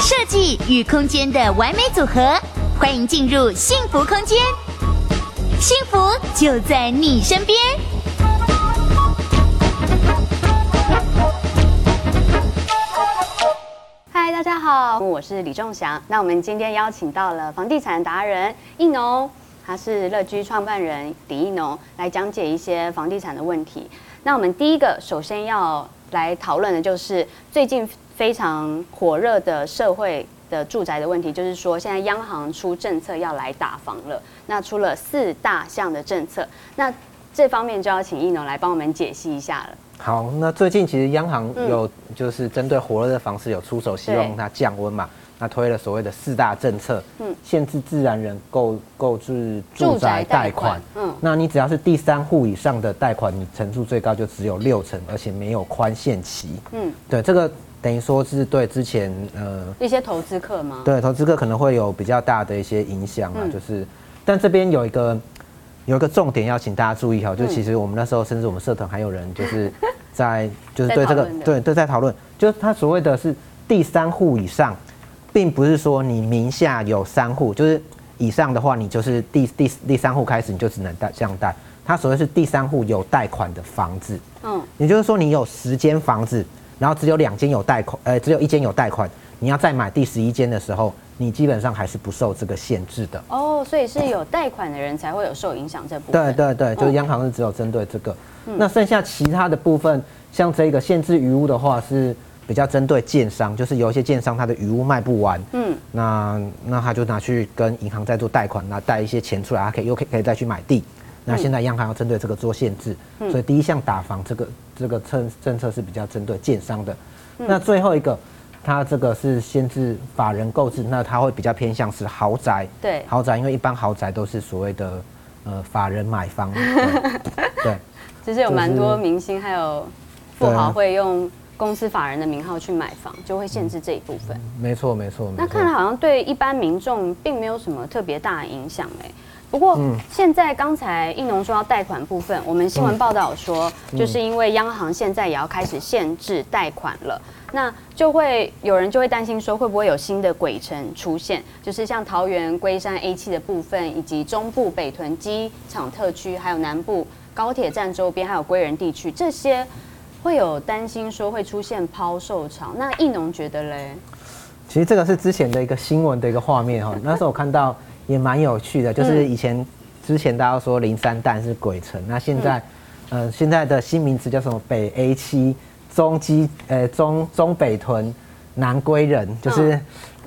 设计与空间的完美组合，欢迎进入幸福空间，幸福就在你身边。嗨，大家好，我是李仲祥。那我们今天邀请到了房地产达人应农，他是乐居创办人李应农，来讲解一些房地产的问题。那我们第一个首先要来讨论的就是最近非常火热的社会的住宅的问题，就是说现在央行出政策要来打房了，那出了四大项的政策，那这方面就要请亦农来帮我们解析一下了。好，那最近其实央行有就是针对火热的房市有出手，希望它降温嘛。那推了所谓的四大政策，嗯，限制自然人购购置住宅贷款，嗯，那你只要是第三户以上的贷款，你成数最高就只有六成，而且没有宽限期，嗯，对，这个等于说是对之前呃一些投资客吗？对，投资客可能会有比较大的一些影响啊，就是，但这边有一个。有一个重点要请大家注意哈，就其实我们那时候，甚至我们社团还有人就是在 就是对这个对对在讨论，就是他所谓的是第三户以上，并不是说你名下有三户，就是以上的话，你就是第第第三户开始你就只能贷这样贷。他所谓是第三户有贷款的房子，嗯，也就是说你有十间房子，然后只有两间有贷款，呃，只有一间有贷款，你要再买第十一间的时候。你基本上还是不受这个限制的哦，所以是有贷款的人才会有受影响这部分。对对对，就是央行是只有针对这个，嗯、那剩下其他的部分，像这个限制余屋的话，是比较针对建商，就是有一些建商他的余屋卖不完，嗯，那那他就拿去跟银行再做贷款，那贷一些钱出来，他可以又可以可以再去买地。那现在央行要针对这个做限制，所以第一项打房这个这个政政策是比较针对建商的。那最后一个。它这个是限制法人购置，那它会比较偏向是豪宅。对，豪宅，因为一般豪宅都是所谓的呃法人买方。对，其实有蛮多明星还有富豪会用公司法人的名号去买房，就会限制这一部分。没错，没错。那看来好像对一般民众并没有什么特别大的影响哎。不过现在刚才应农说到贷款部分，我们新闻报道说，就是因为央行现在也要开始限制贷款了。那就会有人就会担心说，会不会有新的鬼城出现？就是像桃园龟山 A 七的部分，以及中部北屯机场特区，还有南部高铁站周边，还有归仁地区，这些会有担心说会出现抛售潮。那亦农觉得嘞？其实这个是之前的一个新闻的一个画面哈，那时候我看到也蛮有趣的，就是以前之前大家说林三蛋是鬼城，那现在呃现在的新名词叫什么北 A 七。中基呃中中北屯南归人，就是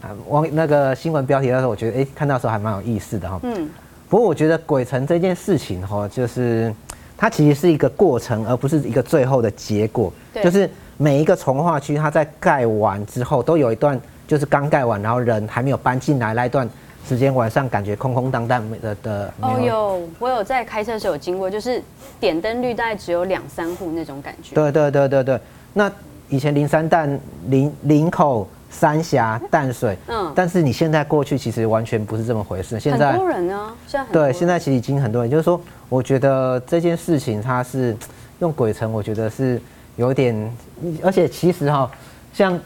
啊往那个新闻标题的时候，我觉得哎、欸、看到时候还蛮有意思的哈。嗯。不过我觉得鬼城这件事情哈，就是它其实是一个过程，而不是一个最后的结果。对。就是每一个从化区，它在盖完之后，都有一段就是刚盖完，然后人还没有搬进来那一段。时间晚上感觉空空荡荡的的。哦有，我有在开车的时候有经过，就是点灯率大概只有两三户那种感觉。对对对对对。那以前林三淡、林林口、三峡、淡水，嗯，但是你现在过去其实完全不是这么回事。现在很多人呢，现在对，现在其实已经很多人，就是说，我觉得这件事情它是用鬼城，我觉得是有点，而且其实哈，像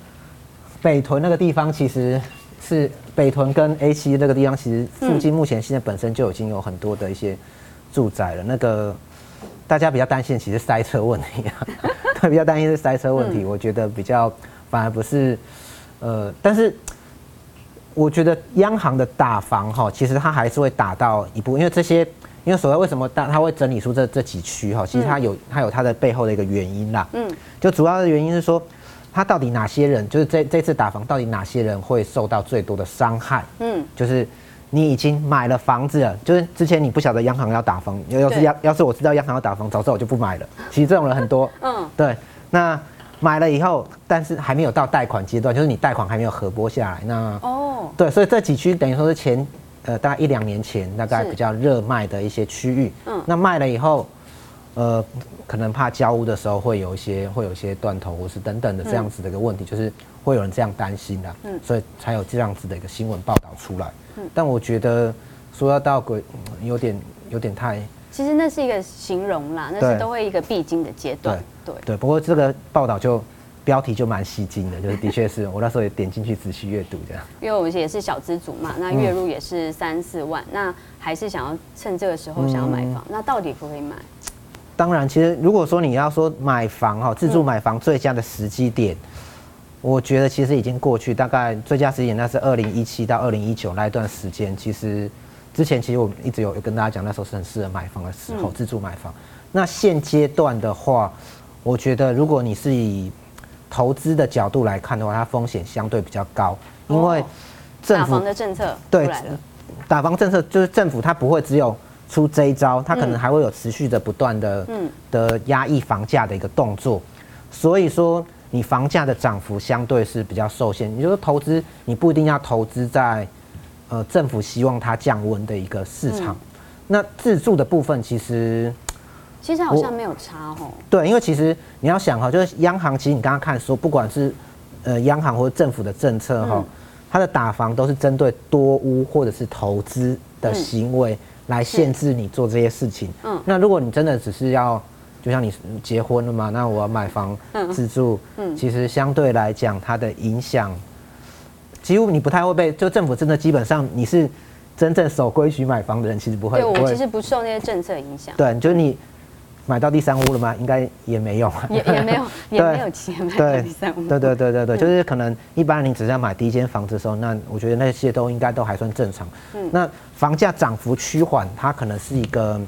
北屯那个地方，其实是。北屯跟 A 七那个地方，其实附近目前现在本身就已经有很多的一些住宅了。那个大家比较担心，其实塞车问题啊，比较担心是塞车问题。我觉得比较反而不是，呃，但是我觉得央行的打房哈，其实它还是会打到一步，因为这些，因为所谓为什么大它会整理出这这几区哈，其实它有它有它的背后的一个原因啦。嗯，就主要的原因是说。它到底哪些人？就是这这次打房，到底哪些人会受到最多的伤害？嗯，就是你已经买了房子了，就是之前你不晓得央行要打房，要是要要是我知道央行要打房，早知道我就不买了。其实这种人很多。嗯，对。那买了以后，但是还没有到贷款阶段，就是你贷款还没有核拨下来。那哦，对，所以这几区等于说是前呃大概一两年前大概比较热卖的一些区域。嗯，那卖了以后。呃，可能怕交屋的时候会有一些会有一些断头或是等等的这样子的一个问题，嗯、就是会有人这样担心的，嗯，所以才有这样子的一个新闻报道出来。嗯，但我觉得说要到鬼有点有点太其实那是一个形容啦，那是都会一个必经的阶段。对对对，不过这个报道就标题就蛮吸睛的，就是的确是我那时候也点进去仔细阅读这样。因为我们也是小资族嘛，那月入也是三四万，嗯、那还是想要趁这个时候想要买房，嗯、那到底可不可以买？当然，其实如果说你要说买房哈，自住买房最佳的时机点，嗯、我觉得其实已经过去，大概最佳时间那是二零一七到二零一九那一段时间。其实之前其实我们一直有跟大家讲，那时候是很适合买房的时候，嗯、自住买房。那现阶段的话，我觉得如果你是以投资的角度来看的话，它风险相对比较高，因为政府打房的政策对，打房政策就是政府它不会只有。出这一招，它可能还会有持续的不断的嗯的压抑房价的一个动作，所以说你房价的涨幅相对是比较受限。也就是说，投资你不一定要投资在呃政府希望它降温的一个市场。那自住的部分其实其实好像没有差哦。对，因为其实你要想哈，就是央行其实你刚刚看说，不管是呃央行或者政府的政策哈，它的打房都是针对多屋或者是投资的行为。来限制你做这些事情。嗯，那如果你真的只是要，就像你结婚了嘛，那我要买房自住，嗯，其实相对来讲，它的影响，几乎你不太会被，就政府真的基本上你是真正守规矩买房的人，其实不会。对，我其实不受那些政策影响。对，就是你。买到第三屋了吗？应该也没有，也也没有，也没有钱买到第三屋。对 对对对对，就是可能一般你只是要买第一间房子的时候，那我觉得那些都应该都还算正常。嗯，那房价涨幅趋缓，它可能是一个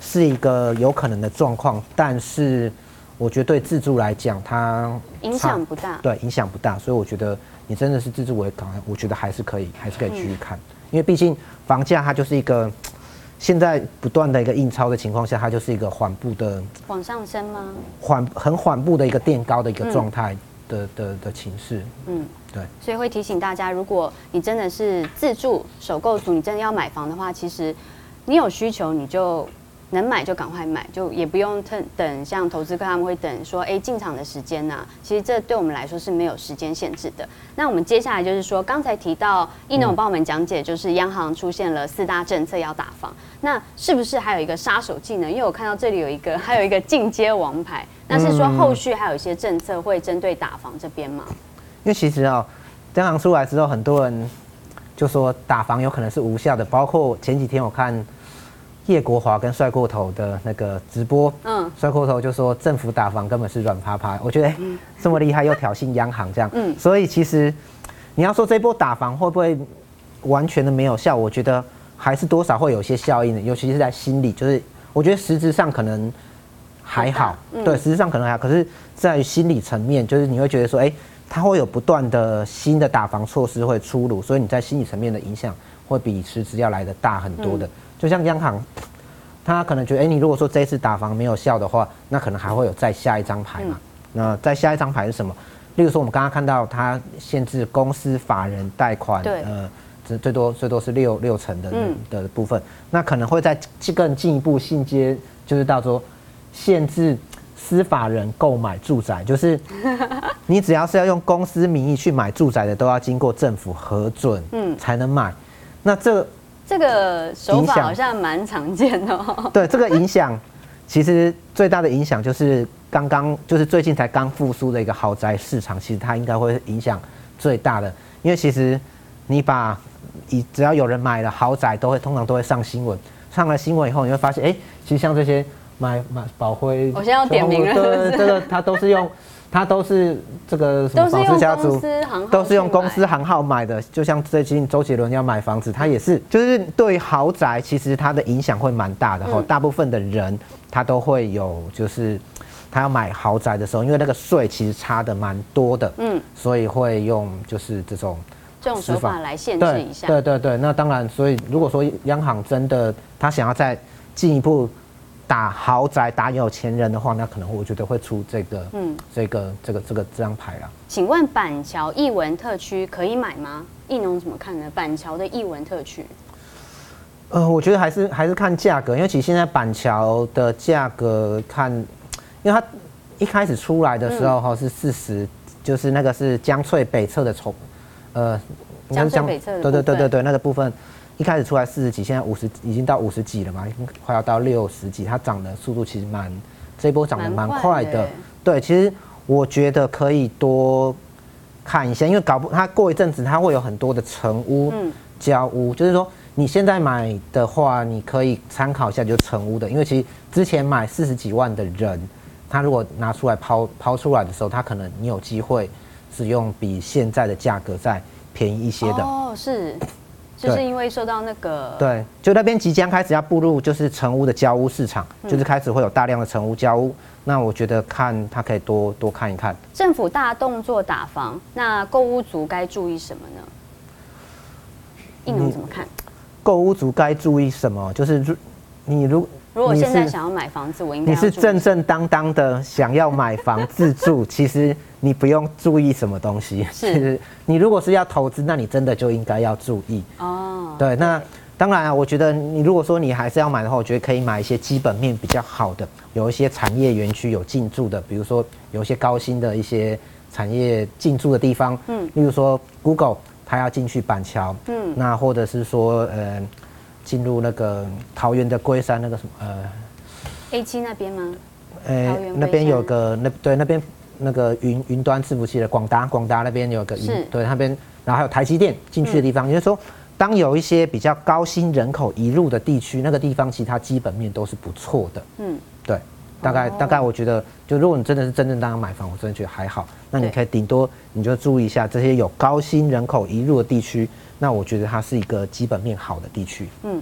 是一个有可能的状况，但是我觉得对自住来讲，它影响不大。对，影响不大，所以我觉得你真的是自住为港，我觉得还是可以，还是可以继续看，因为毕竟房价它就是一个。现在不断的一个印钞的情况下，它就是一个缓步的往上升吗？缓很缓步的一个垫高的一个状态的的的情势。嗯，对。所以会提醒大家，如果你真的是自住首购族，你真的要买房的话，其实你有需求你就。能买就赶快买，就也不用等等，像投资客他们会等说，哎，进场的时间呢？其实这对我们来说是没有时间限制的。那我们接下来就是说，刚才提到一农帮我们讲解，就是央行出现了四大政策要打房，那是不是还有一个杀手技能？因为我看到这里有一个，还有一个进阶王牌，那是说后续还有一些政策会针对打房这边吗？因为其实啊，央行出来之后，很多人就说打房有可能是无效的，包括前几天我看。叶国华跟帅过头的那个直播，嗯，帅过头就说政府打房根本是软趴趴，我觉得这么厉害又挑衅央行这样，嗯，所以其实你要说这波打房会不会完全的没有效，我觉得还是多少会有些效应的，尤其是在心理，就是我觉得实质上可能还好，对，实质上可能还好，可是在心理层面，就是你会觉得说，哎，它会有不断的新的打房措施会出炉，所以你在心理层面的影响会比实质要来的大很多的。就像央行，他可能觉得，哎，你如果说这一次打房没有效的话，那可能还会有再下一张牌嘛。那再下一张牌是什么？例如说，我们刚刚看到他限制公司法人贷款，呃，最最多最多是六六成的的部分。那可能会再更进一步进阶，就是到说限制司法人购买住宅，就是 你只要是要用公司名义去买住宅的，都要经过政府核准，嗯，才能买。那这。这个手法好像蛮常见的哦。对，这个影响，其实最大的影响就是刚刚就是最近才刚复苏的一个豪宅市场，其实它应该会影响最大的。因为其实你把以只要有人买了豪宅，都会通常都会上新闻。上了新闻以后，你会发现，哎，其实像这些买买宝辉，我现在要点名了，对，这个它都是用。他都是这个什么房子家族，都是用公司行号买的。就像最近周杰伦要买房子，他也是，就是对豪宅其实它的影响会蛮大的哈。大部分的人他都会有，就是他要买豪宅的时候，因为那个税其实差的蛮多的，嗯，所以会用就是这种这种手法来限制一下。对对对，那当然，所以如果说央行真的他想要再进一步。打豪宅打有钱人的话，那可能我觉得会出这个，嗯，这个这个这个这张牌啊。请问板桥艺文特区可以买吗？艺农怎么看呢？板桥的艺文特区，呃，我觉得还是还是看价格，因为其实现在板桥的价格看，因为它一开始出来的时候哈是四十，就是那个是江翠北侧的从，呃，江翠北侧的，对对对对对，那个部分。一开始出来四十几，现在五十已经到五十几了嘛，快要到六十几，它涨的速度其实蛮，这一波涨得蛮快的。对，其实我觉得可以多看一下，因为搞不，它过一阵子它会有很多的成屋、交屋，就是说你现在买的话，你可以参考一下，就成屋的，因为其实之前买四十几万的人，他如果拿出来抛抛出来的时候，他可能你有机会使用比现在的价格再便宜一些的。哦，是。就是因为受到那个对，就那边即将开始要步入就是成屋的交屋市场，嗯、就是开始会有大量的成屋交屋。那我觉得看他可以多多看一看。政府大动作打房，那购屋族该注意什么呢？应龙怎么看？购屋族该注意什么？就是如你如如果现在想要买房子，我应该你是正正当当的想要买房自住，其实。你不用注意什么东西，是。你如果是要投资，那你真的就应该要注意哦。对，那当然啊，我觉得你如果说你还是要买的话，我觉得可以买一些基本面比较好的，有一些产业园区有进驻的，比如说有一些高新的一些产业进驻的地方，嗯，例如说 Google 它要进去板桥，嗯，那或者是说呃进入那个桃园的龟山那个什么呃 A 七那边吗？呃，那边有个那对那边。那个云云端伺服器的广达，广达那边有个云，对那边，然后还有台积电进去的地方，也就是说，当有一些比较高薪人口移入的地区，那个地方其他基本面都是不错的。嗯，对，大概大概我觉得，就如果你真的是真正当买房，我真的觉得还好。那你可以顶多你就注意一下这些有高薪人口移入的地区，那我觉得它是一个基本面好的地区。嗯。